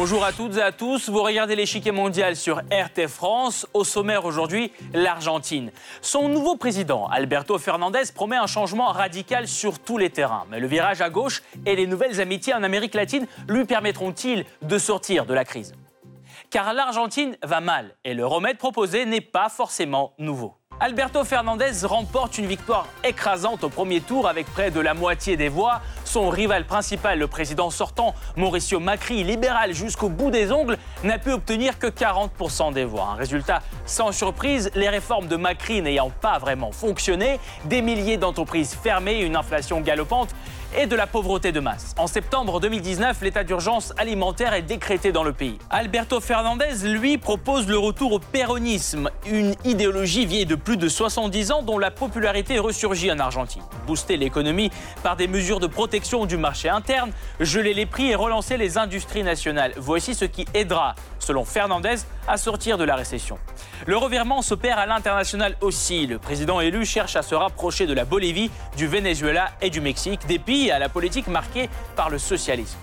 Bonjour à toutes et à tous. Vous regardez l'échiquier mondial sur RT France. Au sommaire aujourd'hui, l'Argentine. Son nouveau président, Alberto Fernandez, promet un changement radical sur tous les terrains. Mais le virage à gauche et les nouvelles amitiés en Amérique latine lui permettront-ils de sortir de la crise? Car l'Argentine va mal et le remède proposé n'est pas forcément nouveau. Alberto Fernandez remporte une victoire écrasante au premier tour avec près de la moitié des voix. Son rival principal, le président sortant, Mauricio Macri, libéral jusqu'au bout des ongles, n'a pu obtenir que 40% des voix. Un résultat sans surprise, les réformes de Macri n'ayant pas vraiment fonctionné, des milliers d'entreprises fermées, une inflation galopante et de la pauvreté de masse. En septembre 2019, l'état d'urgence alimentaire est décrété dans le pays. Alberto Fernandez, lui, propose le retour au péronisme, une idéologie vieille de plus de 70 ans dont la popularité ressurgit en Argentine. Booster l'économie par des mesures de protection du marché interne, geler les prix et relancer les industries nationales. Voici ce qui aidera, selon Fernandez, à sortir de la récession. Le revirement s'opère à l'international aussi. Le président élu cherche à se rapprocher de la Bolivie, du Venezuela et du Mexique, des pays à la politique marquée par le socialisme.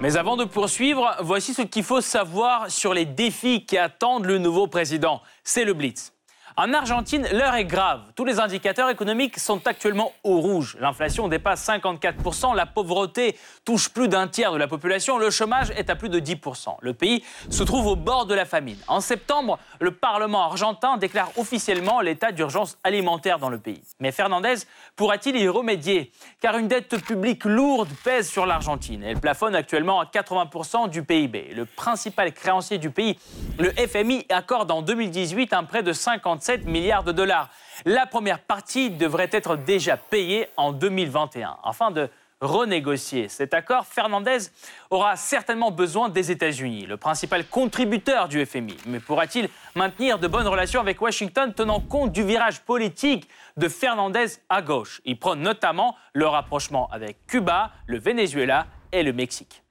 Mais avant de poursuivre, voici ce qu'il faut savoir sur les défis qui attendent le nouveau président. C'est le Blitz. En Argentine, l'heure est grave. Tous les indicateurs économiques sont actuellement au rouge. L'inflation dépasse 54%, la pauvreté touche plus d'un tiers de la population, le chômage est à plus de 10%. Le pays se trouve au bord de la famine. En septembre, le Parlement argentin déclare officiellement l'état d'urgence alimentaire dans le pays. Mais Fernandez pourra-t-il y remédier? Car une dette publique lourde pèse sur l'Argentine. Elle plafonne actuellement à 80% du PIB. Le principal créancier du pays, le FMI, accorde en 2018 un prêt de 57 milliards de dollars. La première partie devrait être déjà payée en 2021. Afin de renégocier cet accord, Fernandez aura certainement besoin des États-Unis, le principal contributeur du FMI. Mais pourra-t-il maintenir de bonnes relations avec Washington tenant compte du virage politique de Fernandez à gauche? Il prend notamment le rapprochement avec Cuba, le Venezuela et le Mexique.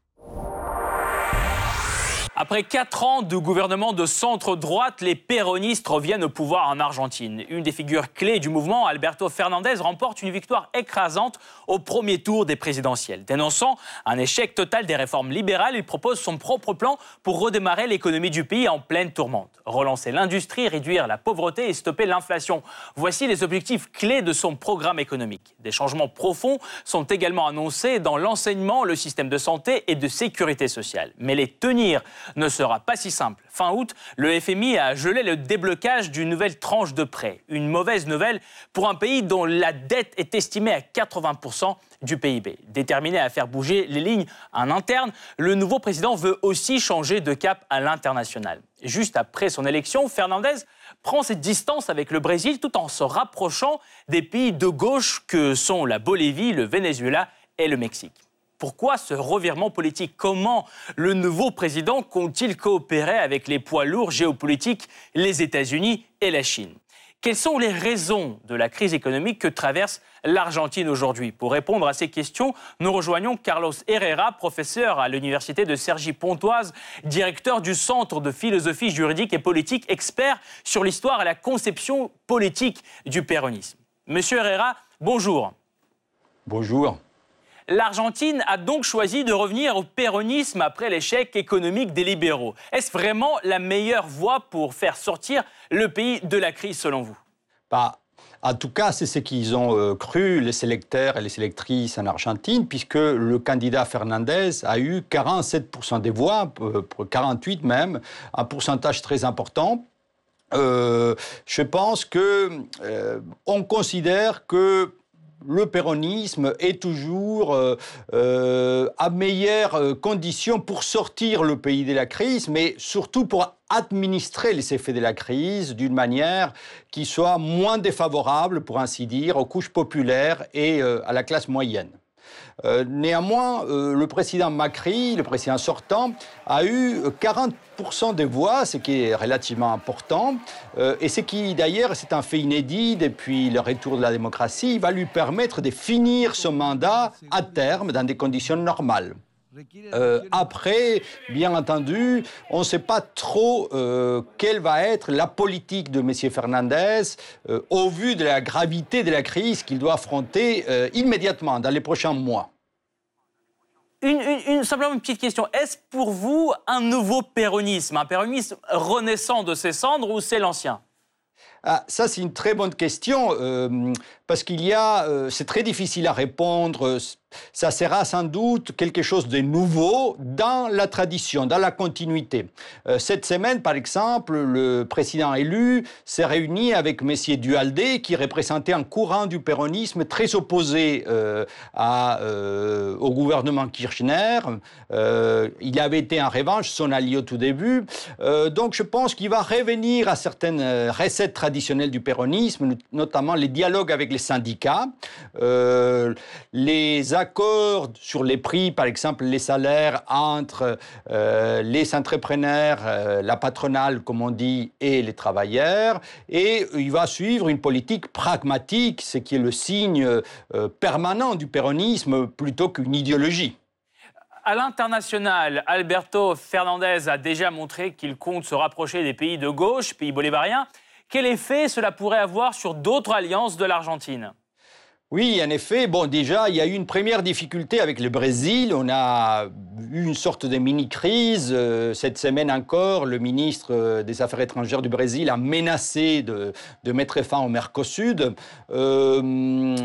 Après quatre ans de gouvernement de centre-droite, les péronistes reviennent au pouvoir en Argentine. Une des figures clés du mouvement, Alberto Fernandez, remporte une victoire écrasante au premier tour des présidentielles. Dénonçant un échec total des réformes libérales, il propose son propre plan pour redémarrer l'économie du pays en pleine tourmente. Relancer l'industrie, réduire la pauvreté et stopper l'inflation. Voici les objectifs clés de son programme économique. Des changements profonds sont également annoncés dans l'enseignement, le système de santé et de sécurité sociale. Mais les tenir ne sera pas si simple. Fin août, le FMI a gelé le déblocage d'une nouvelle tranche de prêt. Une mauvaise nouvelle pour un pays dont la dette est estimée à 80% du PIB. Déterminé à faire bouger les lignes en interne, le nouveau président veut aussi changer de cap à l'international. Juste après son élection, Fernandez prend ses distances avec le Brésil tout en se rapprochant des pays de gauche que sont la Bolivie, le Venezuela et le Mexique. Pourquoi ce revirement politique? Comment le nouveau président compte-t-il coopérer avec les poids lourds géopolitiques, les États-Unis et la Chine? Quelles sont les raisons de la crise économique que traverse l'Argentine aujourd'hui? Pour répondre à ces questions, nous rejoignons Carlos Herrera, professeur à l'université de Cergy-Pontoise, directeur du Centre de philosophie juridique et politique, expert sur l'histoire et la conception politique du péronisme. Monsieur Herrera, bonjour. Bonjour. L'Argentine a donc choisi de revenir au péronisme après l'échec économique des libéraux. Est-ce vraiment la meilleure voie pour faire sortir le pays de la crise selon vous? Bah, en tout cas, c'est ce qu'ils ont euh, cru, les sélecteurs et les sélectrices en Argentine, puisque le candidat Fernandez a eu 47% des voix, 48 euh, même, un pourcentage très important. Euh, je pense que on considère que le péronisme est toujours euh, euh, à meilleure euh, condition pour sortir le pays de la crise, mais surtout pour administrer les effets de la crise d'une manière qui soit moins défavorable, pour ainsi dire, aux couches populaires et à la classe moyenne. Euh, néanmoins, euh, le président Macri, le président sortant, a eu 40% des voix, ce qui est relativement important, euh, et ce qui d'ailleurs, c'est un fait inédit depuis le retour de la démocratie, va lui permettre de finir son mandat à terme dans des conditions normales. Euh, après, bien entendu, on ne sait pas trop euh, quelle va être la politique de M. Fernandez euh, au vu de la gravité de la crise qu'il doit affronter immédiatement, dans les prochains mois. Une, simplement une petite question. Est-ce pour vous un nouveau péronisme, un péronisme renaissant de ses cendres ou c'est l'ancien? Ah, ça, c'est une très bonne question, parce qu'il y a, c'est très difficile à répondre ça sera sans doute quelque chose de nouveau dans la tradition, dans la continuité. Euh, cette semaine, par exemple, le président élu s'est réuni avec Messier Dualdé, qui représentait un courant du péronisme très opposé euh, euh, au gouvernement Kirchner. il avait été en revanche son allié au tout début. donc je pense qu'il va revenir à certaines recettes traditionnelles du péronisme, notamment les dialogues avec les syndicats, les accords sur les prix, par exemple les salaires entre euh, les entrepreneurs, euh, la patronale, comme on dit, et les travailleurs. Et il va suivre une politique pragmatique, ce qui est le signe euh, permanent du péronisme plutôt qu'une idéologie. À l'international, Alberto Fernandez a déjà montré qu'il compte se rapprocher des pays de gauche, pays bolivariens. Quel effet cela pourrait avoir sur d'autres alliances de l'Argentine? Oui, en effet. Bon, déjà, il y a eu une première difficulté avec le Brésil. On a eu une sorte de mini-crise. Euh, cette semaine encore, le ministre euh, des Affaires étrangères du Brésil a menacé de, mettre fin au Mercosur. Euh,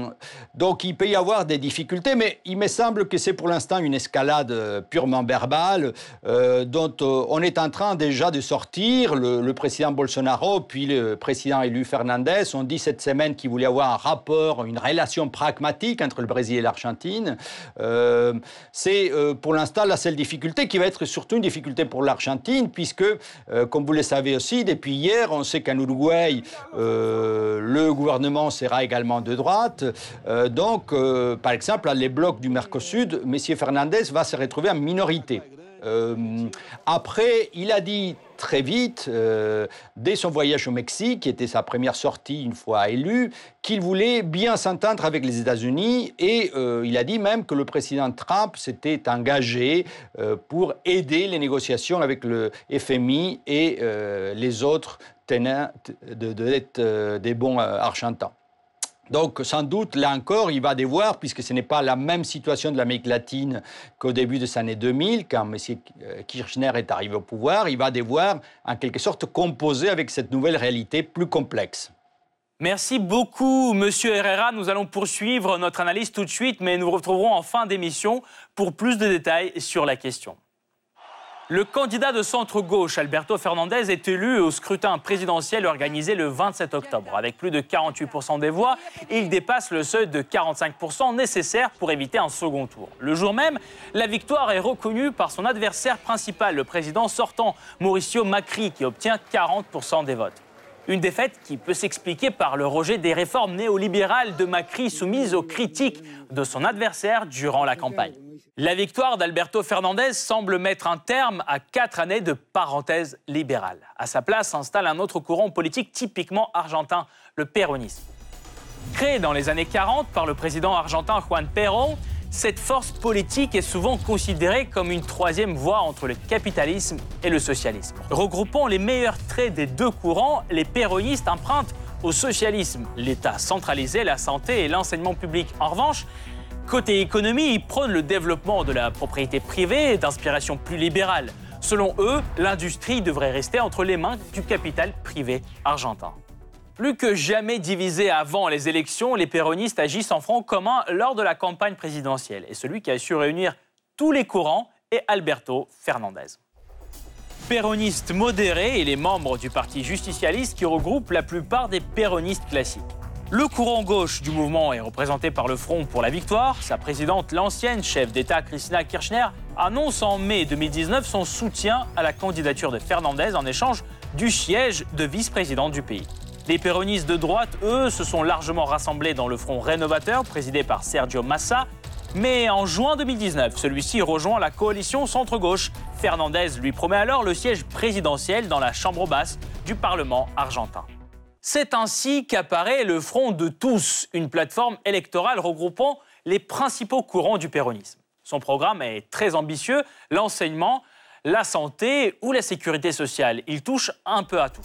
donc, il peut y avoir des difficultés, mais il me semble que c'est pour l'instant une escalade purement verbale dont on est en train déjà de sortir. Le, le, président Bolsonaro, puis le président élu Fernandez ont dit cette semaine qu'ils voulaient avoir un rapport, une relation pragmatique entre le Brésil et l'Argentine. Euh, c'est euh, pour l'instant la seule difficulté qui va être surtout une difficulté pour l'Argentine, puisque, euh, comme vous le savez aussi, depuis hier, on sait qu'en Uruguay, le gouvernement sera également de droite. donc, par exemple, les blocs du Mercosur, M. Fernandez va se retrouver en minorité. Après, il a dit très vite, euh, dès son voyage au Mexique, qui était sa première sortie une fois élu, qu'il voulait bien s'entendre avec les États-Unis et euh, il a dit même que le président Trump s'était engagé euh, pour aider les négociations avec le FMI et les autres tenants de, de, des bons argentins. Donc, sans doute, là encore, il va devoir, puisque ce n'est pas la même situation de l'Amérique latine qu'au début de ces années 2000, quand M. Kirchner est arrivé au pouvoir, il va devoir, en quelque sorte, composer avec cette nouvelle réalité plus complexe. Merci beaucoup, Monsieur Herrera. Nous allons poursuivre notre analyse tout de suite, mais nous retrouverons en fin d'émission pour plus de détails sur la question. Le candidat de centre-gauche, Alberto Fernandez, est élu au scrutin présidentiel organisé le 27 octobre. Avec plus de 48% des voix, il dépasse le seuil de 45% nécessaire pour éviter un second tour. Le jour même, la victoire est reconnue par son adversaire principal, le président sortant, Mauricio Macri, qui obtient 40% des votes. Une défaite qui peut s'expliquer par le rejet des réformes néolibérales de Macri soumises aux critiques de son adversaire durant la campagne. La victoire d'Alberto Fernandez semble mettre un terme à quatre années de parenthèse libérale. À sa place s'installe un autre courant politique typiquement argentin, le péronisme. Créé dans les années 40 par le président argentin Juan Perón, cette force politique est souvent considérée comme une troisième voie entre le capitalisme et le socialisme. Regroupant les meilleurs traits des deux courants, les péronistes empruntent au socialisme l'État centralisé, la santé et l'enseignement public. En revanche, Côté économie, ils prônent le développement de la propriété privée d'inspiration plus libérale. Selon eux, l'industrie devrait rester entre les mains du capital privé argentin. Plus que jamais divisés avant les élections, les péronistes agissent en front commun lors de la campagne présidentielle. Et celui qui a su réunir tous les courants est Alberto Fernandez. Péroniste modéré et les membres du Parti justicialiste qui regroupe la plupart des péronistes classiques. Le courant gauche du mouvement est représenté par le Front pour la Victoire. Sa présidente, l'ancienne chef d'État Christina Kirchner, annonce en mai 2019 son soutien à la candidature de Fernandez en échange du siège de vice-président du pays. Les péronistes de droite, eux, se sont largement rassemblés dans le Front rénovateur présidé par Sergio Massa. Mais en juin 2019, celui-ci rejoint la coalition centre-gauche. Fernandez lui promet alors le siège présidentiel dans la Chambre basse du Parlement argentin. C'est ainsi qu'apparaît le Front de tous, une plateforme électorale regroupant les principaux courants du péronisme. Son programme est très ambitieux, l'enseignement, la santé ou la sécurité sociale. Il touche un peu à tout.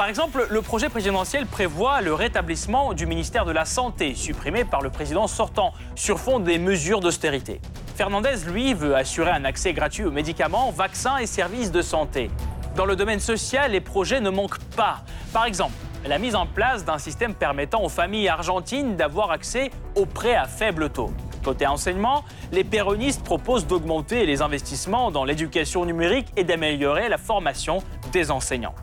Par exemple, le projet présidentiel prévoit le rétablissement du ministère de la Santé, supprimé par le président sortant, sur fond des mesures d'austérité. Fernandez, lui, veut assurer un accès gratuit aux médicaments, vaccins et services de santé. Dans le domaine social, les projets ne manquent pas. Par exemple, la mise en place d'un système permettant aux familles argentines d'avoir accès aux prêts à faible taux. Côté enseignement, les péronistes proposent d'augmenter les investissements dans l'éducation numérique et d'améliorer la formation des enseignants.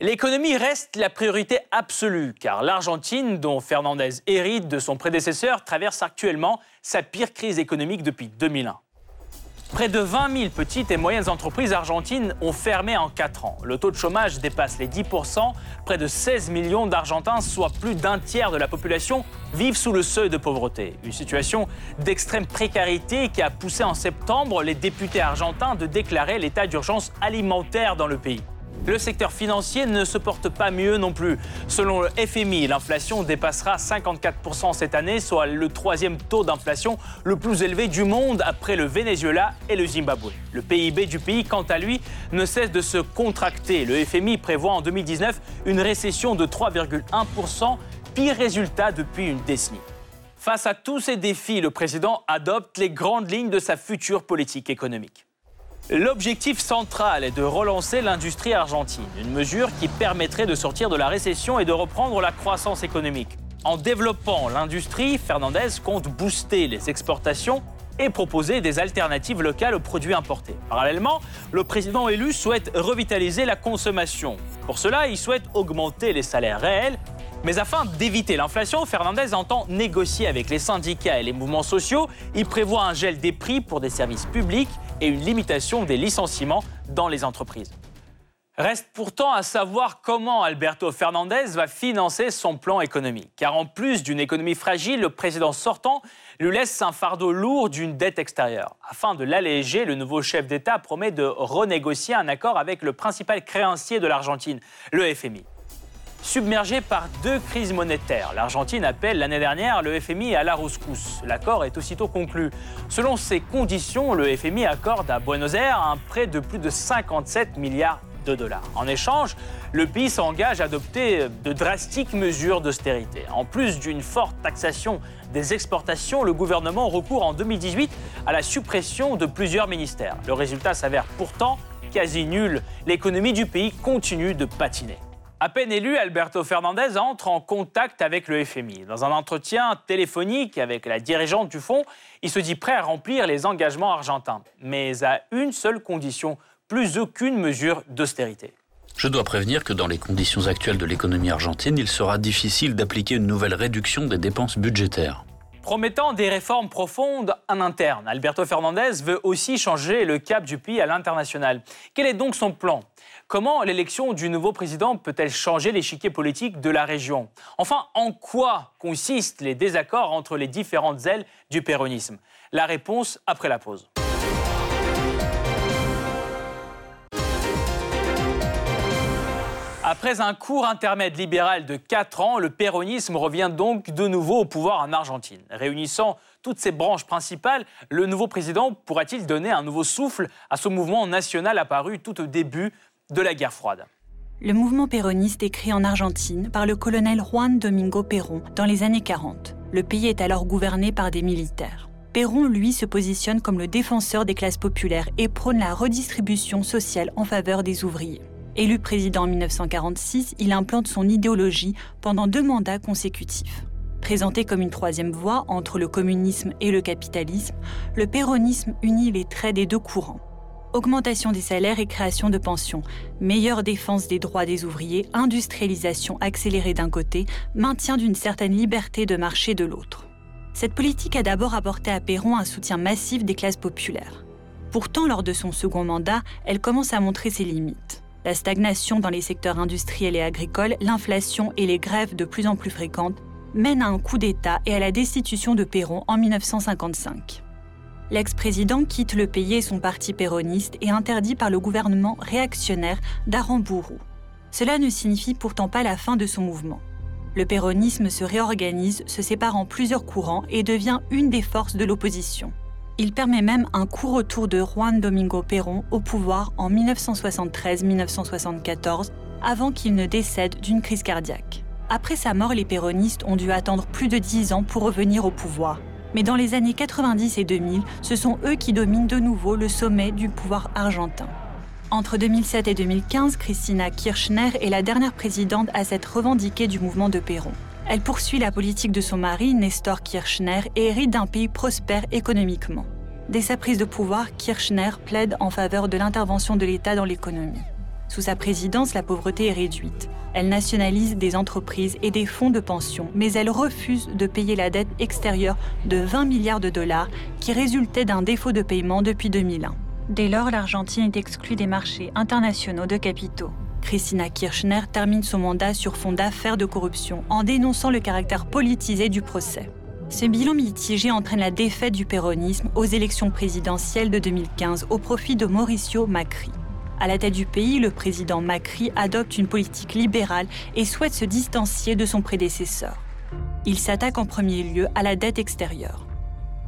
L'économie reste la priorité absolue, car l'Argentine, dont Fernandez hérite de son prédécesseur, traverse actuellement sa pire crise économique depuis 2001. Près de 20 000 petites et moyennes entreprises argentines ont fermé en 4 ans. Le taux de chômage dépasse les 10% Près de 16 millions d'Argentins, soit plus d'un tiers de la population, vivent sous le seuil de pauvreté. Une situation d'extrême précarité qui a poussé en septembre les députés argentins de déclarer l'état d'urgence alimentaire dans le pays. Le secteur financier ne se porte pas mieux non plus. Selon le FMI, l'inflation dépassera 54% cette année, soit le troisième taux d'inflation le plus élevé du monde après le Venezuela et le Zimbabwe. Le PIB du pays, quant à lui, ne cesse de se contracter. Le FMI prévoit en 2019 une récession de 3,1%, pire résultat depuis une décennie. Face à tous ces défis, le président adopte les grandes lignes de sa future politique économique. L'objectif central est de relancer l'industrie argentine, une mesure qui permettrait de sortir de la récession et de reprendre la croissance économique. En développant l'industrie, Fernandez compte booster les exportations et proposer des alternatives locales aux produits importés. Parallèlement, le président élu souhaite revitaliser la consommation. Pour cela, il souhaite augmenter les salaires réels mais afin d'éviter l'inflation, Fernandez entend négocier avec les syndicats et les mouvements sociaux. Il prévoit un gel des prix pour des services publics et une limitation des licenciements dans les entreprises. Reste pourtant à savoir comment Alberto Fernandez va financer son plan économique. Car en plus d'une économie fragile, le président sortant lui laisse un fardeau lourd d'une dette extérieure. Afin de l'alléger, le nouveau chef d'État promet de renégocier un accord avec le principal créancier de l'Argentine, le FMI. Submergé par deux crises monétaires, l'Argentine appelle l'année dernière le FMI à la rescousse. L'accord est aussitôt conclu. Selon ces conditions, le FMI accorde à Buenos Aires un prêt de plus de 57 milliards de dollars. En échange, le pays s'engage à adopter de drastiques mesures d'austérité. En plus d'une forte taxation des exportations, le gouvernement recourt en 2018 à la suppression de plusieurs ministères. Le résultat s'avère pourtant quasi nul. L'économie du pays continue de patiner. À peine élu, Alberto Fernandez entre en contact avec le FMI. Dans un entretien téléphonique avec la dirigeante du fonds, il se dit prêt à remplir les engagements argentins, mais à une seule condition, plus aucune mesure d'austérité. Je dois prévenir que dans les conditions actuelles de l'économie argentine, il sera difficile d'appliquer une nouvelle réduction des dépenses budgétaires. Promettant des réformes profondes en interne, Alberto Fernandez veut aussi changer le cap du pays à l'international. Quel est donc son plan? Comment l'élection du nouveau président peut-elle changer l'échiquier politique de la région? Enfin, en quoi consistent les désaccords entre les différentes ailes du péronisme? La réponse après la pause. Après un court intermède libéral de 4 ans, le péronisme revient donc de nouveau au pouvoir en Argentine. Réunissant toutes ses branches principales, le nouveau président pourra-t-il donner un nouveau souffle à ce mouvement national apparu tout au début de la guerre froide? Le mouvement péroniste est créé en Argentine par le colonel Juan Domingo Perón dans les années 40. Le pays est alors gouverné par des militaires. Perón, lui, se positionne comme le défenseur des classes populaires et prône la redistribution sociale en faveur des ouvriers. Élu président en 1946, il implante son idéologie pendant deux mandats consécutifs. Présenté comme une troisième voie entre le communisme et le capitalisme, le péronisme unit les traits des deux courants augmentation des salaires et création de pensions, meilleure défense des droits des ouvriers, industrialisation accélérée d'un côté, maintien d'une certaine liberté de marché de l'autre. Cette politique a d'abord apporté à Perron un soutien massif des classes populaires. Pourtant, lors de son second mandat, elle commence à montrer ses limites. La stagnation dans les secteurs industriels et agricoles, l'inflation et les grèves de plus en plus fréquentes mènent à un coup d'État et à la destitution de Perron en 1955 l'ex-président quitte le pays et son parti péroniste est interdit par le gouvernement réactionnaire d'Arambourou. Cela ne signifie pourtant pas la fin de son mouvement. Le péronisme se réorganise, se sépare en plusieurs courants et devient une des forces de l'opposition. Il permet même un court retour de Juan Domingo Perón au pouvoir en 1973-1974, avant qu'il ne décède d'une crise cardiaque. Après sa mort, les péronistes ont dû attendre plus de 10 ans pour revenir au pouvoir. Mais dans les années 90 et 2000, ce sont eux qui dominent de nouveau le sommet du pouvoir argentin. Entre 2007 et 2015, Christina Kirchner est la dernière présidente à s'être revendiquée du mouvement de Perón. Elle poursuit la politique de son mari, Nestor Kirchner, et hérite d'un pays prospère économiquement. Dès sa prise de pouvoir, Kirchner plaide en faveur de l'intervention de l'État dans l'économie. Sous sa présidence, la pauvreté est réduite. Elle nationalise des entreprises et des fonds de pension, mais elle refuse de payer la dette extérieure de 20 milliards de dollars qui résultait d'un défaut de paiement depuis 2001. Dès lors, l'Argentine est exclue des marchés internationaux de capitaux. Christina Kirchner termine son mandat sur fond d'affaires de corruption en dénonçant le caractère politisé du procès. Ce bilan mitigé entraîne la défaite du péronisme aux élections présidentielles de 2015 au profit de Mauricio Macri. À la tête du pays, le président Macri adopte une politique libérale et souhaite se distancier de son prédécesseur. Il s'attaque en premier lieu à la dette extérieure.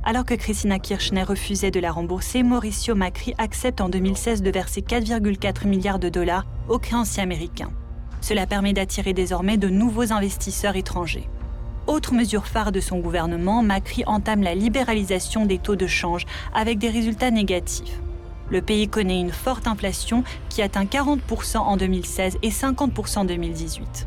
Alors que Christina Kirchner refusait de la rembourser, Mauricio Macri accepte en 2016 de verser 4,4 milliards de dollars aux créanciers américains. Cela permet d'attirer désormais de nouveaux investisseurs étrangers. Autre mesure phare de son gouvernement, Macri entame la libéralisation des taux de change avec des résultats négatifs. Le pays connaît une forte inflation qui atteint 40% en 2016 et 50% en 2018.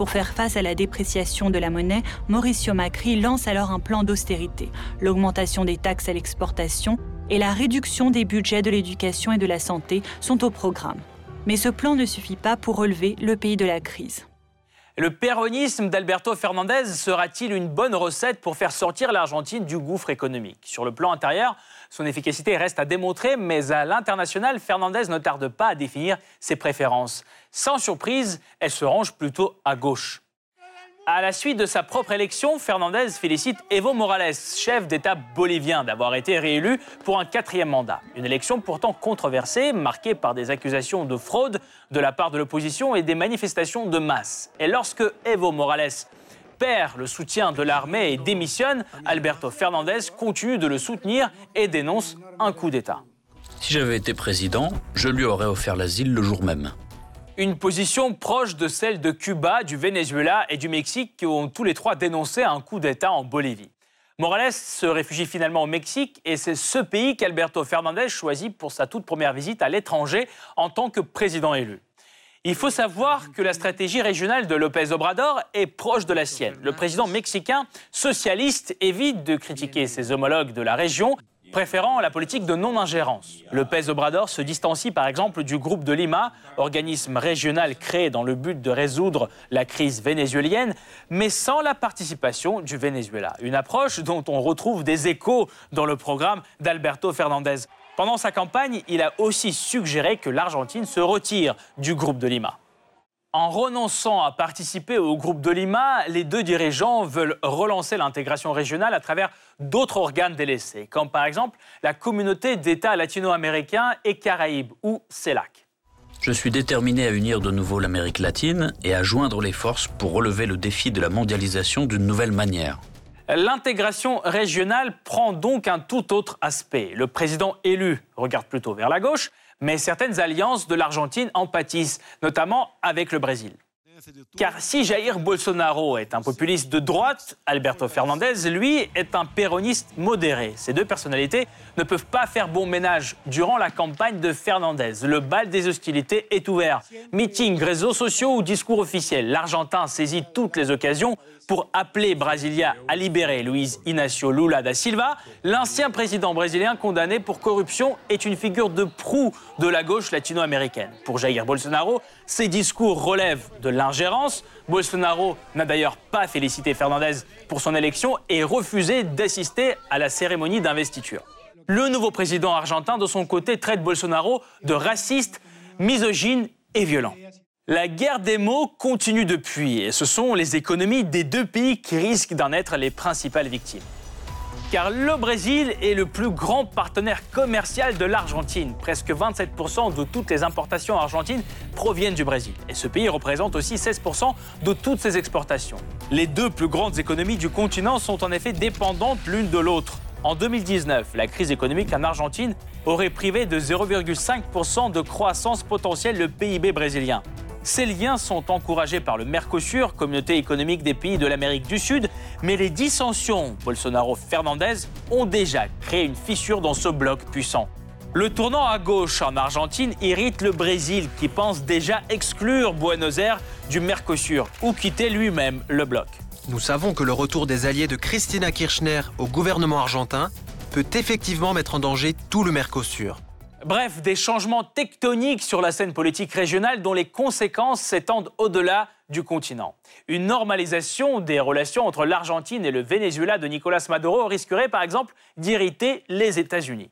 Pour faire face à la dépréciation de la monnaie, Mauricio Macri lance alors un plan d'austérité, l'augmentation des taxes à l'exportation et la réduction des budgets de l'éducation et de la santé sont au programme. Mais ce plan ne suffit pas pour relever le pays de la crise. Le péronisme d'Alberto Fernandez sera-t-il une bonne recette pour faire sortir l'Argentine du gouffre économique? Sur le plan intérieur, son efficacité reste à démontrer, mais à l'international, Fernandez ne tarde pas à définir ses préférences. Sans surprise, elle se range plutôt à gauche. À la suite de sa propre élection, Fernandez félicite Evo Morales, chef d'État bolivien, d'avoir été réélu pour un quatrième mandat. Une élection pourtant controversée, marquée par des accusations de fraude de la part de l'opposition et des manifestations de masse. Et lorsque Evo Morales perd le soutien de l'armée et démissionne, Alberto Fernandez continue de le soutenir et dénonce un coup d'État. Si j'avais été président, je lui aurais offert l'asile le jour même. Une position proche de celle de Cuba, du Venezuela et du Mexique qui ont tous les trois dénoncé un coup d'État en Bolivie. Morales se réfugie finalement au Mexique et c'est ce pays qu'Alberto Fernandez choisit pour sa toute première visite à l'étranger en tant que président élu. Il faut savoir que la stratégie régionale de López Obrador est proche de la sienne. Le président mexicain socialiste évite de critiquer ses homologues de la région préférant la politique de non-ingérence. Le PES Obrador se distancie par exemple du groupe de Lima, organisme régional créé dans le but de résoudre la crise vénézuélienne, mais sans la participation du Venezuela. Une approche dont on retrouve des échos dans le programme d'Alberto Fernandez. Pendant sa campagne, il a aussi suggéré que l'Argentine se retire du groupe de Lima. En renonçant à participer au groupe de Lima, les deux dirigeants veulent relancer l'intégration régionale à travers d'autres organes délaissés, comme par exemple la communauté d'États latino-américains et caraïbes, ou CELAC. Je suis déterminé à unir de nouveau l'Amérique latine et à joindre les forces pour relever le défi de la mondialisation d'une nouvelle manière. L'intégration régionale prend donc un tout autre aspect. Le président élu regarde plutôt vers la gauche, mais certaines alliances de l'Argentine en pâtissent, notamment avec le Brésil. Car si Jair Bolsonaro est un populiste de droite, Alberto Fernandez, lui, est un péroniste modéré. Ces deux personnalités ne peuvent pas faire bon ménage durant la campagne de Fernandez. Le bal des hostilités est ouvert. Meetings, réseaux sociaux ou discours officiels, l'Argentin saisit toutes les occasions pour appeler Brasilia à libérer Luiz Inácio Lula da Silva. L'ancien président brésilien condamné pour corruption est une figure de proue de la gauche latino-américaine. Pour Jair Bolsonaro, ses discours relèvent de l'ingérence. Bolsonaro n'a d'ailleurs pas félicité Fernandez pour son élection et refusé d'assister à la cérémonie d'investiture. Le nouveau président argentin, de son côté, traite Bolsonaro de raciste, misogyne et violent. La guerre des mots continue depuis et ce sont les économies des deux pays qui risquent d'en être les principales victimes. Car le Brésil est le plus grand partenaire commercial de l'Argentine. Presque 27% de toutes les importations argentines proviennent du Brésil. Et ce pays représente aussi 16% de toutes ses exportations. Les deux plus grandes économies du continent sont en effet dépendantes l'une de l'autre. En 2019, la crise économique en Argentine aurait privé de 0,5% de croissance potentielle le PIB brésilien. Ces liens sont encouragés par le Mercosur, communauté économique des pays de l'Amérique du Sud, mais les dissensions Bolsonaro-Fernandez ont déjà créé une fissure dans ce bloc puissant. Le tournant à gauche en Argentine irrite le Brésil qui pense déjà exclure Buenos Aires du Mercosur ou quitter lui-même le bloc. Nous savons que le retour des alliés de Christina Kirchner au gouvernement argentin peut effectivement mettre en danger tout le Mercosur. Bref, des changements tectoniques sur la scène politique régionale dont les conséquences s'étendent au-delà du continent. Une normalisation des relations entre l'Argentine et le Venezuela de Nicolas Maduro risquerait par exemple d'irriter les États-Unis.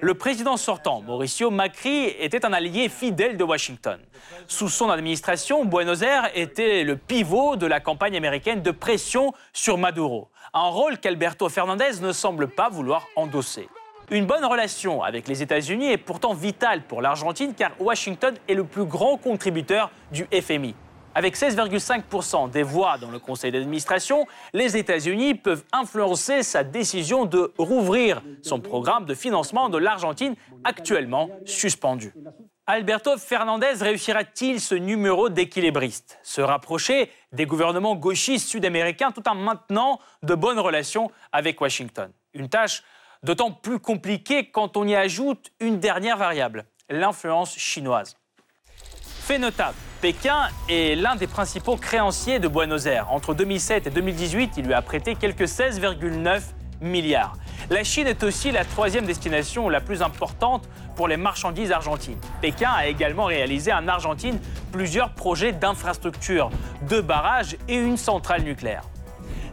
Le président sortant, Mauricio Macri, était un allié fidèle de Washington. Sous son administration, Buenos Aires était le pivot de la campagne américaine de pression sur Maduro, un rôle qu'Alberto Fernandez ne semble pas vouloir endosser. Une bonne relation avec les États-Unis est pourtant vitale pour l'Argentine car Washington est le plus grand contributeur du FMI. Avec 16,5% des voix dans le conseil d'administration, les États-Unis peuvent influencer sa décision de rouvrir son programme de financement de l'Argentine actuellement suspendu. Alberto Fernandez réussira-t-il ce numéro d'équilibriste? Se rapprocher des gouvernements gauchistes sud-américains tout en maintenant de bonnes relations avec Washington? Une tâche d'autant plus compliqué quand on y ajoute une dernière variable, l'influence chinoise. Fait notable, Pékin est l'un des principaux créanciers de Buenos Aires. Entre 2007 et 2018, il lui a prêté quelques 16,9 milliards. La Chine est aussi la troisième destination la plus importante pour les marchandises argentines. Pékin a également réalisé en Argentine plusieurs projets d'infrastructures, deux barrages et une centrale nucléaire.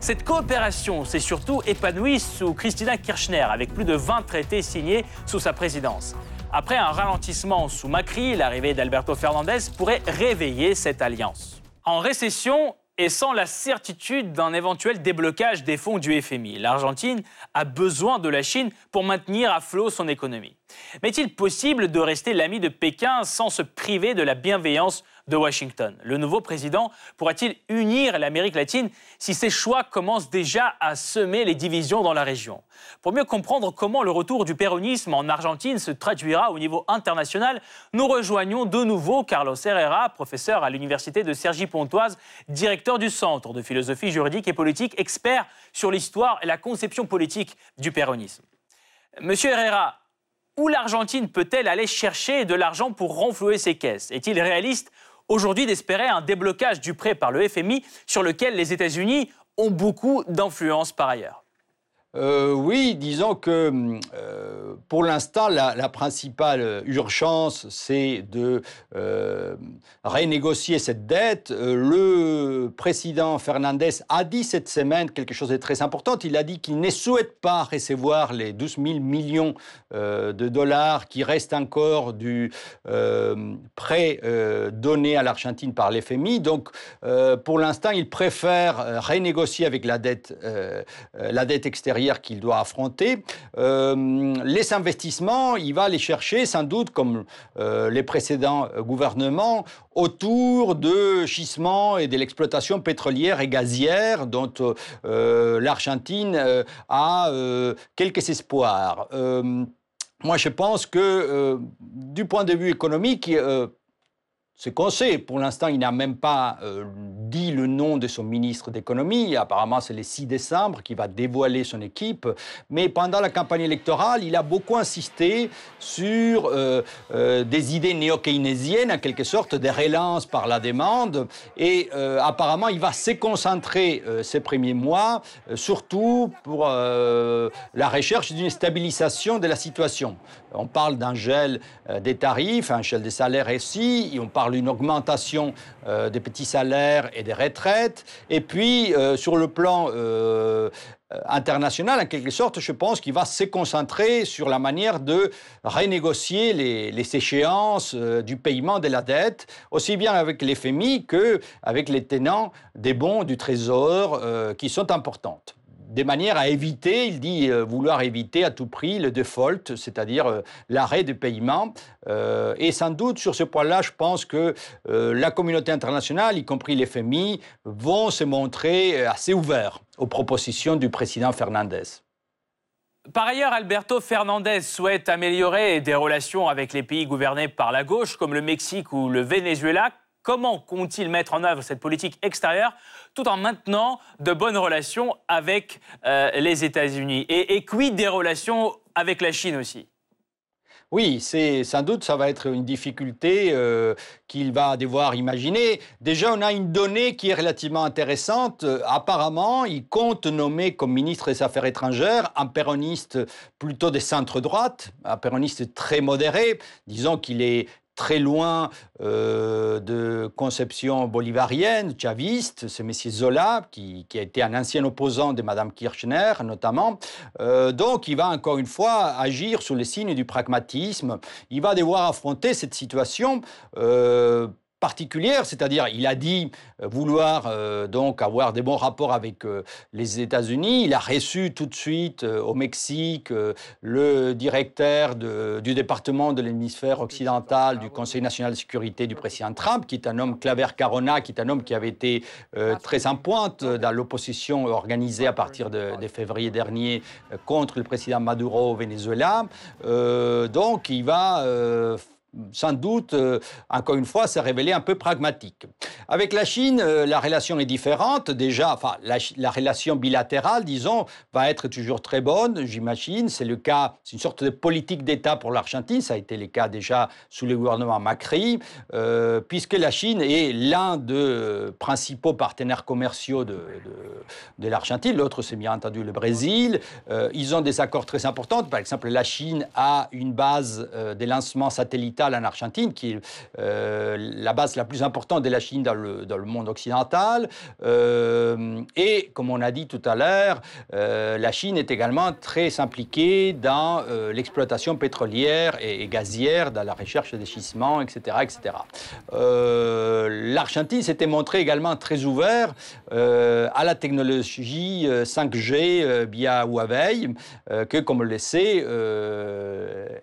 Cette coopération s'est surtout épanouie sous Christina Kirchner, avec plus de 20 traités signés sous sa présidence. Après un ralentissement sous Macri, l'arrivée d'Alberto Fernandez pourrait réveiller cette alliance. En récession, et sans la certitude d'un éventuel déblocage des fonds du FMI. L'Argentine a besoin de la Chine pour maintenir à flot son économie. Mais est-il possible de rester l'ami de Pékin sans se priver de la bienveillance de Washington. Le nouveau président pourra-t-il unir l'Amérique latine si ses choix commencent déjà à semer les divisions dans la région? Pour mieux comprendre comment le retour du péronisme en Argentine se traduira au niveau international, nous rejoignons de nouveau Carlos Herrera, professeur à l'université de Cergy-Pontoise, directeur du Centre de philosophie juridique et politique, expert sur l'histoire et la conception politique du péronisme. Monsieur Herrera, où l'Argentine peut-elle aller chercher de l'argent pour renflouer ses caisses? Est-il réaliste aujourd'hui d'espérer un déblocage du prêt par le FMI sur lequel les États-Unis ont beaucoup d'influence par ailleurs. Euh, oui, disons que euh, pour l'instant, la, principale urgence, c'est de euh, renégocier cette dette. le président Fernandez a dit cette semaine quelque chose de très important. Il a dit qu'il ne souhaite pas recevoir les 12 000 millions de dollars qui restent encore du prêt donné à l'Argentine par l'FMI. Donc, pour l'instant, il préfère renégocier avec la dette, la dette extérieure qu'il doit affronter. Euh, les investissements, il va les chercher sans doute, comme euh, les précédents gouvernements, autour de gisements et de l'exploitation pétrolière et gazière dont euh, l'Argentine a quelques espoirs. moi, je pense que du point de vue économique, ce qu'on sait, pour l'instant, il n'a même pas euh, dit le nom de son ministre d'économie. Apparemment, c'est le 6 décembre qui va dévoiler son équipe. Mais pendant la campagne électorale, il a beaucoup insisté sur euh, euh, des idées néo-keynésiennes, en quelque sorte, des relances par la demande. Et apparemment, il va se concentrer ces premiers mois, surtout pour la recherche d'une stabilisation de la situation. On parle d'un gel des tarifs, un gel des salaires. Et on parle d'une augmentation euh, des petits salaires et des retraites. Et puis, euh, sur le plan euh, international, en quelque sorte, je pense qu'il va se concentrer sur la manière de renégocier les, échéances du paiement de la dette, aussi bien avec les FMI qu'avec les tenants des bons du Trésor qui sont importantes de manière à éviter, il dit euh, vouloir éviter à tout prix le default, c'est-à-dire euh, l'arrêt du paiement. Euh, et sans doute sur ce point-là, je pense que la communauté internationale, y compris les FMI, vont se montrer assez ouverts aux propositions du président Fernandez. Par ailleurs, Alberto Fernandez souhaite améliorer des relations avec les pays gouvernés par la gauche, comme le Mexique ou le Venezuela. Comment compte-t-il mettre en œuvre cette politique extérieure tout en maintenant de bonnes relations avec euh, les États-Unis? Et, et quid des relations avec la Chine aussi? Oui, c'est sans doute ça va être une difficulté euh, qu'il va devoir imaginer. Déjà, on a une donnée qui est relativement intéressante. apparemment, il compte nommer comme ministre des Affaires étrangères un péroniste plutôt des centres droite, un péroniste très modéré. Disons qu'il est très loin euh, de conception bolivarienne, chaviste, c'est M. Zola, qui, a été un ancien opposant de Mme Kirchner, notamment. Euh, donc, il va encore une fois agir sous les signes du pragmatisme. Il va devoir affronter cette situation. Euh, particulière, c'est-à-dire il a dit euh, vouloir euh, donc avoir des bons rapports avec euh, les États-Unis. Il a reçu tout de suite au Mexique le directeur du département de l'hémisphère occidental du Conseil national de sécurité du président Trump, qui est un homme Claver Carona, qui est un homme qui avait été très en pointe dans l'opposition organisée à partir de, de, février dernier contre le président Maduro au Venezuela. donc il va sans doute, euh, encore une fois, s'est révélé un peu pragmatique. Avec la Chine, euh, la relation est différente. Déjà, enfin, la, relation bilatérale, disons, va être toujours très bonne, j'imagine. C'est le cas, c'est une sorte de politique d'État pour l'Argentine. Ça a été le cas déjà sous le gouvernement Macri, euh, puisque la Chine est l'un des principaux partenaires commerciaux de, de, l'Argentine. L'autre, c'est bien entendu le Brésil. ils ont des accords très importants. Par exemple, la Chine a une base de lancement satellitaire en Argentine, qui est euh, la base la plus importante de la Chine dans le, dans le monde occidental. Euh, et comme on a dit tout à l'heure, euh, la Chine est également très impliquée dans l'exploitation pétrolière et, gazière, dans la recherche des schissements, etc. etc. L'Argentine s'était montrée également très ouvert à la technologie 5G via Huawei, que, comme on le sait,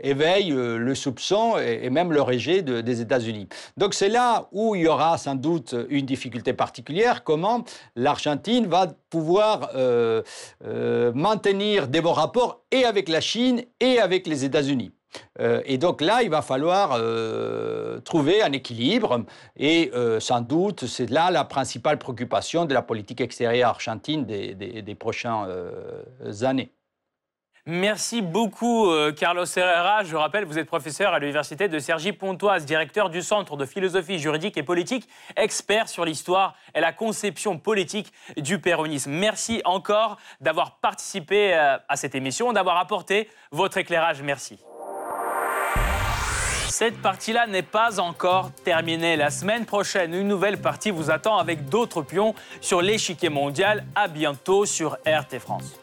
éveille le soupçon et, même le rejet des États-Unis. Donc c'est là où il y aura sans doute une difficulté particulière, comment l'Argentine va pouvoir euh, euh, maintenir des bons rapports et avec la Chine et avec les États-Unis. Euh, et donc là, il va falloir trouver un équilibre. Et sans doute, c'est là la principale préoccupation de la politique extérieure argentine des, des prochaines années. Merci beaucoup, euh, Carlos Herrera. Je rappelle, vous êtes professeur à l'université de Sergi Pontoise, directeur du Centre de philosophie juridique et politique, expert sur l'histoire et la conception politique du péronisme. Merci encore d'avoir participé euh, à cette émission, d'avoir apporté votre éclairage. Merci. Cette partie-là n'est pas encore terminée. La semaine prochaine, une nouvelle partie vous attend avec d'autres pions sur l'échiquier mondial. À bientôt sur RT France.